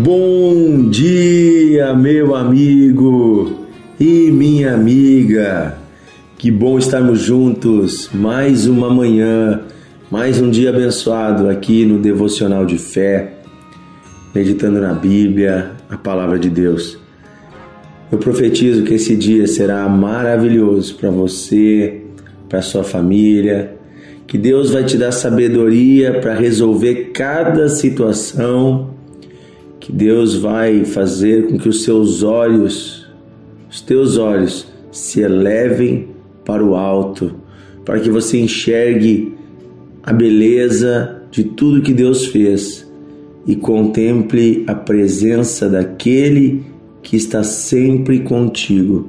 Bom dia, meu amigo e minha amiga. Que bom estarmos juntos mais uma manhã, mais um dia abençoado aqui no Devocional de Fé, meditando na Bíblia, a palavra de Deus. Eu profetizo que esse dia será maravilhoso para você, para sua família, que Deus vai te dar sabedoria para resolver cada situação que Deus vai fazer com que os seus olhos, os teus olhos, se elevem para o alto, para que você enxergue a beleza de tudo que Deus fez e contemple a presença daquele que está sempre contigo.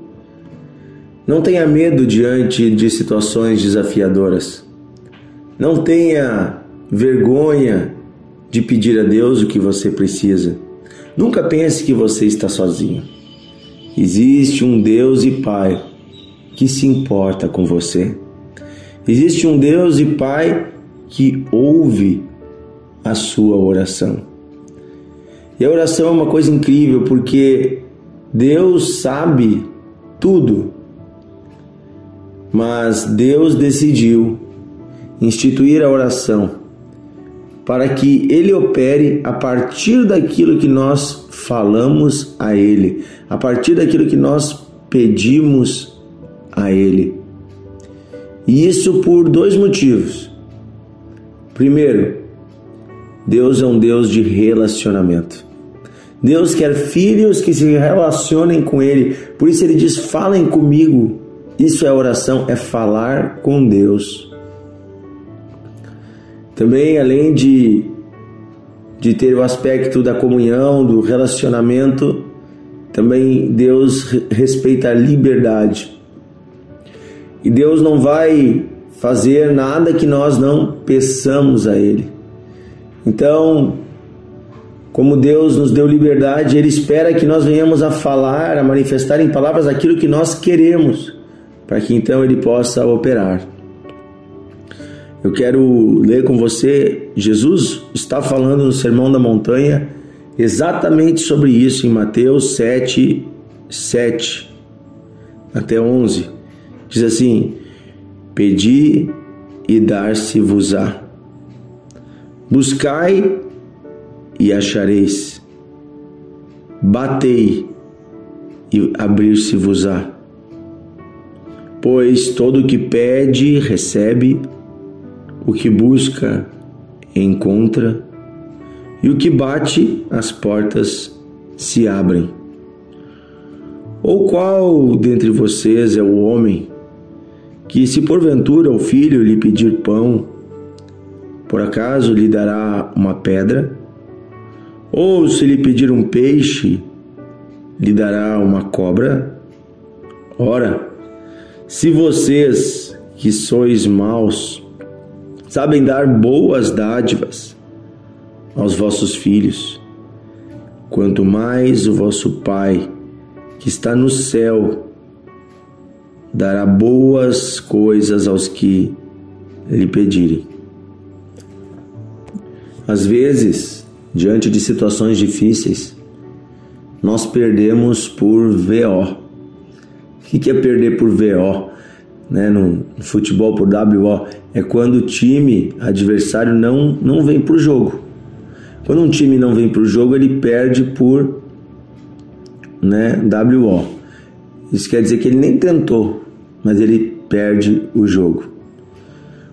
Não tenha medo diante de situações desafiadoras. Não tenha vergonha de pedir a Deus o que você precisa. Nunca pense que você está sozinho. Existe um Deus e Pai que se importa com você. Existe um Deus e Pai que ouve a sua oração. E a oração é uma coisa incrível porque Deus sabe tudo, mas Deus decidiu instituir a oração para que ele opere a partir daquilo que nós falamos a ele, a partir daquilo que nós pedimos a ele. E isso por dois motivos. Primeiro, Deus é um Deus de relacionamento. Deus quer filhos que se relacionem com Ele. Por isso ele diz: falem comigo. Isso é oração, é falar com Deus. Também, além de, de ter o aspecto da comunhão, do relacionamento, também Deus respeita a liberdade. E Deus não vai fazer nada que nós não peçamos a Ele. Então, como Deus nos deu liberdade, Ele espera que nós venhamos a falar, a manifestar em palavras aquilo que nós queremos, para que então Ele possa operar. Eu quero ler com você, Jesus está falando no Sermão da Montanha exatamente sobre isso em Mateus 7, 7 até 11. Diz assim: Pedi e dar-se-vos-á. Buscai e achareis. Batei e abrir-se-vos-á. Pois todo o que pede, recebe o que busca, encontra, e o que bate, as portas se abrem. Ou qual dentre vocês é o homem que, se porventura o filho lhe pedir pão, por acaso lhe dará uma pedra? Ou se lhe pedir um peixe, lhe dará uma cobra? Ora, se vocês que sois maus sabem dar boas dádivas aos vossos filhos, quanto mais o vosso Pai, que está no céu, dará boas coisas aos que lhe pedirem. Às vezes, diante de situações difíceis, nós perdemos por VO. O que é perder por VO? Né, no, futebol por WO, é quando o time adversário não, não vem para o jogo. Quando um time não vem para o jogo, ele perde por né, WO. Isso quer dizer que ele nem tentou, mas ele perde o jogo.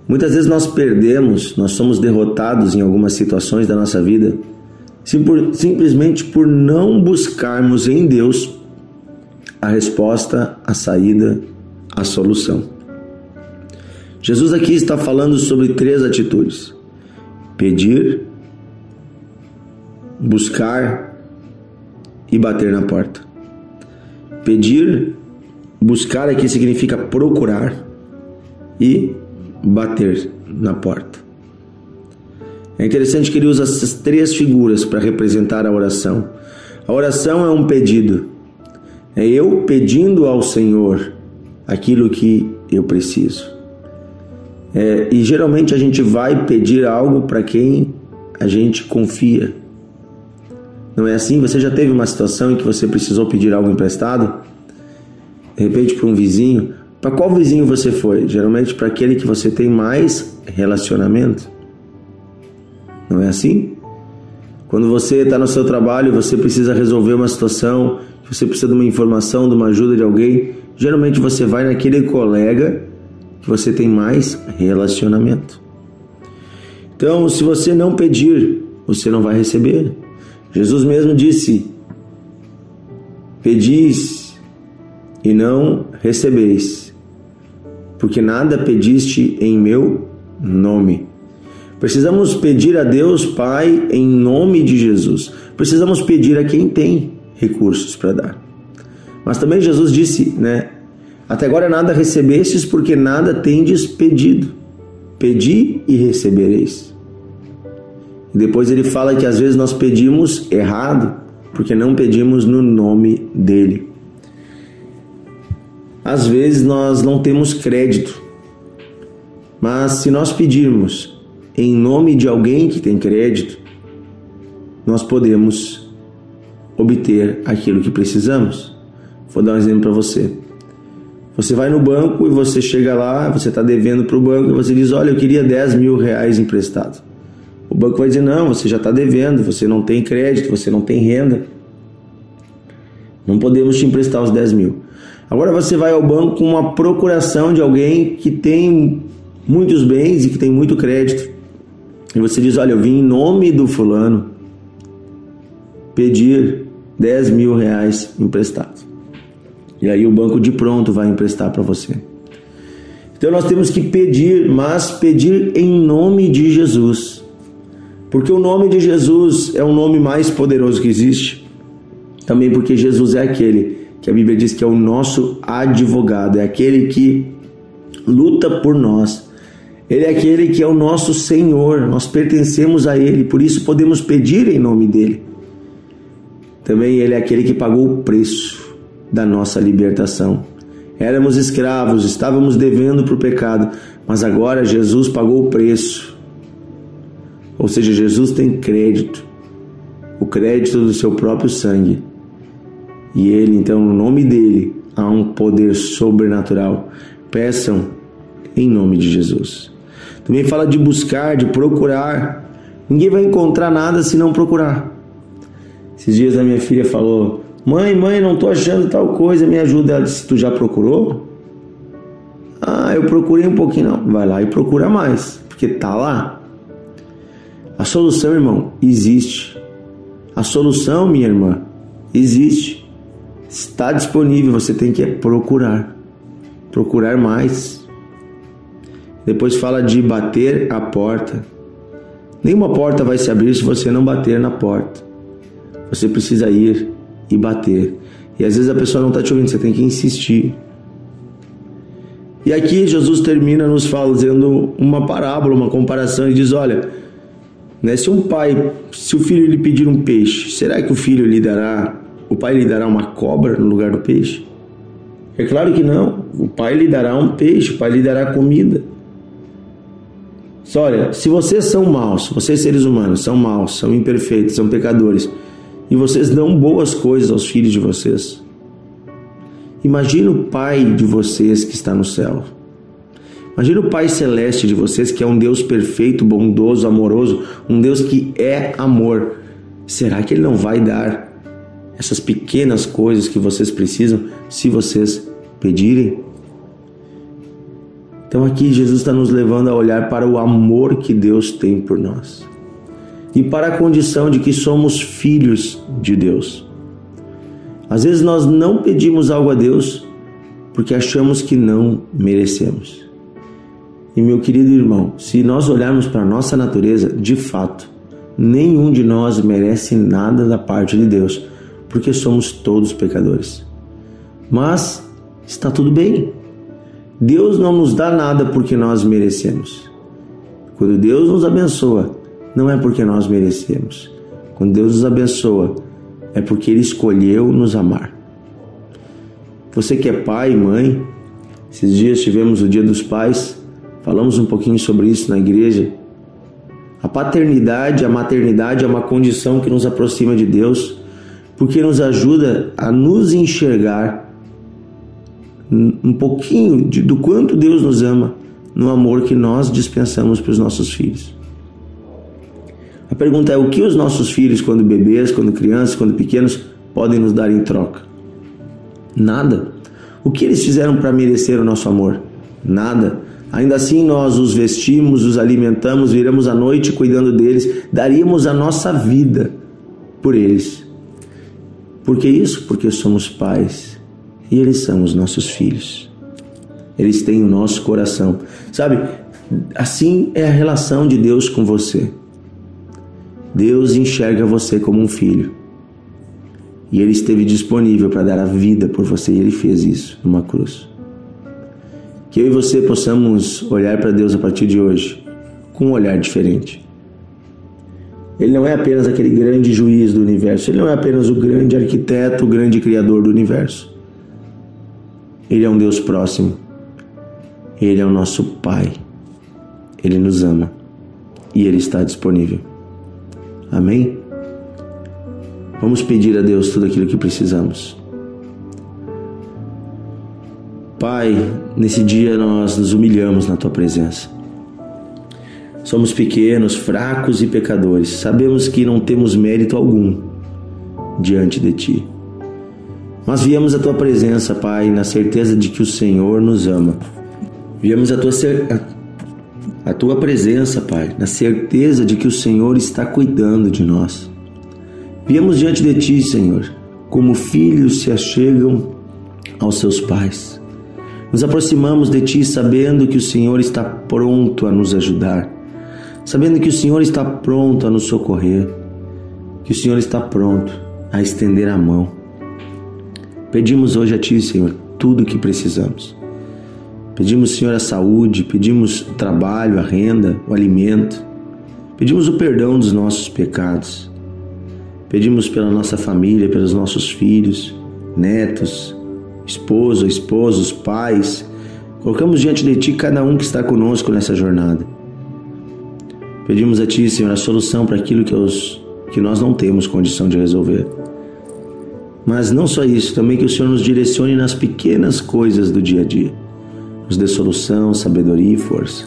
Muitas vezes nós perdemos, nós somos derrotados em algumas situações da nossa vida simplesmente por não buscarmos em Deus a resposta, a saída a solução. Jesus aqui está falando sobre três atitudes: pedir, buscar e bater na porta. Pedir, buscar aqui significa procurar e bater na porta. É interessante que ele usa essas três figuras para representar a oração. A oração é um pedido. É eu pedindo ao Senhor aquilo que eu preciso. É, e geralmente a gente vai pedir algo para quem a gente confia. Não é assim? Você já teve uma situação em que você precisou pedir algo emprestado? De repente para um vizinho. Para qual vizinho você foi? Geralmente para aquele que você tem mais relacionamento. Não é assim? Quando você está no seu trabalho, você precisa resolver uma situação, você precisa de uma informação, de uma ajuda de alguém, geralmente você vai naquele colega que você tem mais relacionamento. Então, se você não pedir, você não vai receber. Jesus mesmo disse: Pedis e não recebeis, porque nada pediste em meu nome. Precisamos pedir a Deus Pai em nome de Jesus. Precisamos pedir a quem tem recursos para dar. Mas também Jesus disse, né? Até agora nada recebestes porque nada tendes pedido. Pedi e recebereis. E depois ele fala que às vezes nós pedimos errado, porque não pedimos no nome dele. Às vezes nós não temos crédito. Mas se nós pedirmos em nome de alguém que tem crédito, nós podemos obter aquilo que precisamos. Vou dar um exemplo para você. Você vai no banco e você chega lá, você está devendo para o banco e você diz: Olha, eu queria 10 mil reais emprestado. O banco vai dizer: Não, você já está devendo, você não tem crédito, você não tem renda. Não podemos te emprestar os 10 mil. Agora você vai ao banco com uma procuração de alguém que tem muitos bens e que tem muito crédito. E você diz: Olha, eu vim em nome do fulano pedir 10 mil reais emprestados. E aí o banco de pronto vai emprestar para você. Então nós temos que pedir, mas pedir em nome de Jesus. Porque o nome de Jesus é o nome mais poderoso que existe. Também porque Jesus é aquele que a Bíblia diz que é o nosso advogado, é aquele que luta por nós. Ele é aquele que é o nosso Senhor, nós pertencemos a Ele, por isso podemos pedir em nome dele. Também Ele é aquele que pagou o preço da nossa libertação. Éramos escravos, estávamos devendo para o pecado, mas agora Jesus pagou o preço. Ou seja, Jesus tem crédito, o crédito do seu próprio sangue. E ele, então, no nome dele, há um poder sobrenatural. Peçam em nome de Jesus. Também fala de buscar, de procurar. Ninguém vai encontrar nada se não procurar. Esses dias a minha filha falou: Mãe, mãe, não estou achando tal coisa, me ajuda. Ela disse: Tu já procurou? Ah, eu procurei um pouquinho. Não, vai lá e procura mais, porque tá lá. A solução, irmão, existe. A solução, minha irmã, existe. Está disponível, você tem que procurar. Procurar mais. Depois fala de bater a porta. Nenhuma porta vai se abrir se você não bater na porta. Você precisa ir e bater. E às vezes a pessoa não está te ouvindo, você tem que insistir. E aqui Jesus termina nos fazendo uma parábola, uma comparação, e diz: Olha, né, se um pai, se o filho lhe pedir um peixe, será que o filho lhe dará, o pai lhe dará uma cobra no lugar do peixe? É claro que não. O pai lhe dará um peixe, o pai lhe dará comida. Olha, se vocês são maus, vocês seres humanos são maus, são imperfeitos, são pecadores, e vocês dão boas coisas aos filhos de vocês. Imagina o Pai de vocês que está no céu. Imagina o Pai Celeste de vocês, que é um Deus perfeito, bondoso, amoroso, um Deus que é amor. Será que Ele não vai dar essas pequenas coisas que vocês precisam se vocês pedirem? Então aqui Jesus está nos levando a olhar para o amor que Deus tem por nós e para a condição de que somos filhos de Deus. Às vezes nós não pedimos algo a Deus porque achamos que não merecemos. E meu querido irmão, se nós olharmos para a nossa natureza, de fato, nenhum de nós merece nada da parte de Deus, porque somos todos pecadores. Mas está tudo bem. Deus não nos dá nada porque nós merecemos. Quando Deus nos abençoa, não é porque nós merecemos. Quando Deus nos abençoa, é porque Ele escolheu nos amar. Você que é pai e mãe, esses dias tivemos o Dia dos Pais, falamos um pouquinho sobre isso na igreja. A paternidade, a maternidade é uma condição que nos aproxima de Deus, porque nos ajuda a nos enxergar um pouquinho de, do quanto Deus nos ama no amor que nós dispensamos para os nossos filhos. A pergunta é: o que os nossos filhos, quando bebês, quando crianças, quando pequenos, podem nos dar em troca? Nada. O que eles fizeram para merecer o nosso amor? Nada. Ainda assim, nós os vestimos, os alimentamos, viramos a noite cuidando deles, daríamos a nossa vida por eles. Por que isso? Porque somos pais e eles são os nossos filhos. Eles têm o nosso coração. Sabe, assim é a relação de Deus com você. Deus enxerga você como um filho. E ele esteve disponível para dar a vida por você e ele fez isso numa cruz. Que eu e você possamos olhar para Deus a partir de hoje com um olhar diferente. Ele não é apenas aquele grande juiz do universo, ele não é apenas o grande arquiteto, o grande criador do universo. Ele é um Deus próximo. Ele é o nosso Pai. Ele nos ama e ele está disponível. Amém? Vamos pedir a Deus tudo aquilo que precisamos. Pai, nesse dia nós nos humilhamos na tua presença. Somos pequenos, fracos e pecadores. Sabemos que não temos mérito algum diante de ti. Mas viemos à tua presença, Pai, na certeza de que o Senhor nos ama. Viemos à tua, a tua presença, Pai, na certeza de que o Senhor está cuidando de nós. Viemos diante de Ti, Senhor, como filhos se achegam aos seus pais. Nos aproximamos de Ti sabendo que o Senhor está pronto a nos ajudar, sabendo que o Senhor está pronto a nos socorrer, que o Senhor está pronto a estender a mão. Pedimos hoje a Ti, Senhor, tudo o que precisamos. Pedimos, Senhor, a saúde, pedimos o trabalho, a renda, o alimento. Pedimos o perdão dos nossos pecados. Pedimos pela nossa família, pelos nossos filhos, netos, esposo, esposos, pais. Colocamos diante de Ti cada um que está conosco nessa jornada. Pedimos a Ti, Senhor, a solução para aquilo que, os, que nós não temos condição de resolver. Mas não só isso, também que o Senhor nos direcione nas pequenas coisas do dia a dia nos dê solução, sabedoria e força.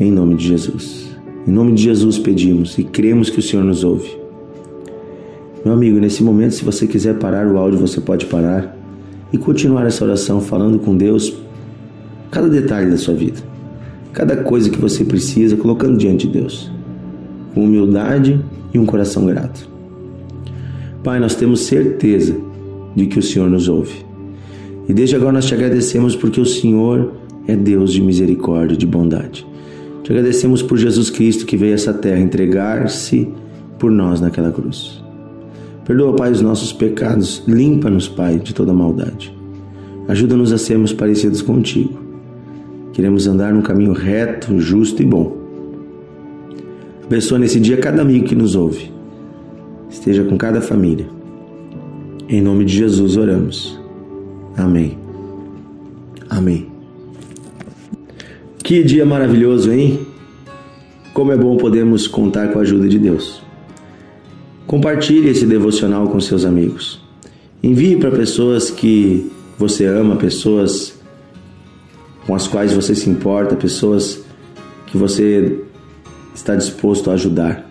Em nome de Jesus. Em nome de Jesus pedimos e cremos que o Senhor nos ouve. Meu amigo, nesse momento, se você quiser parar o áudio, você pode parar e continuar essa oração falando com Deus cada detalhe da sua vida, cada coisa que você precisa, colocando diante de Deus, com humildade e um coração grato. Pai, nós temos certeza de que o Senhor nos ouve. E desde agora nós te agradecemos porque o Senhor é Deus de misericórdia e de bondade. Te agradecemos por Jesus Cristo que veio a essa terra entregar-se por nós naquela cruz. Perdoa, Pai, os nossos pecados, limpa-nos, Pai, de toda maldade. Ajuda-nos a sermos parecidos contigo. Queremos andar num caminho reto, justo e bom. Abençoa nesse dia cada amigo que nos ouve. Esteja com cada família. Em nome de Jesus oramos. Amém. Amém. Que dia maravilhoso, hein? Como é bom podermos contar com a ajuda de Deus. Compartilhe esse devocional com seus amigos. Envie para pessoas que você ama, pessoas com as quais você se importa, pessoas que você está disposto a ajudar.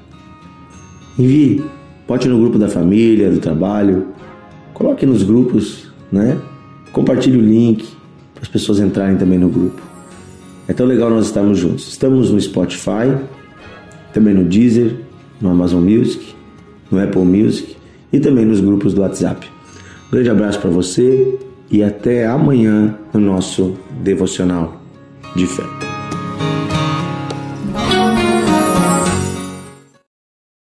Envie, bote no grupo da família, do trabalho, coloque nos grupos, né? Compartilhe o link para as pessoas entrarem também no grupo. É tão legal nós estarmos juntos. Estamos no Spotify, também no Deezer, no Amazon Music, no Apple Music e também nos grupos do WhatsApp. Um grande abraço para você e até amanhã no nosso devocional de fé.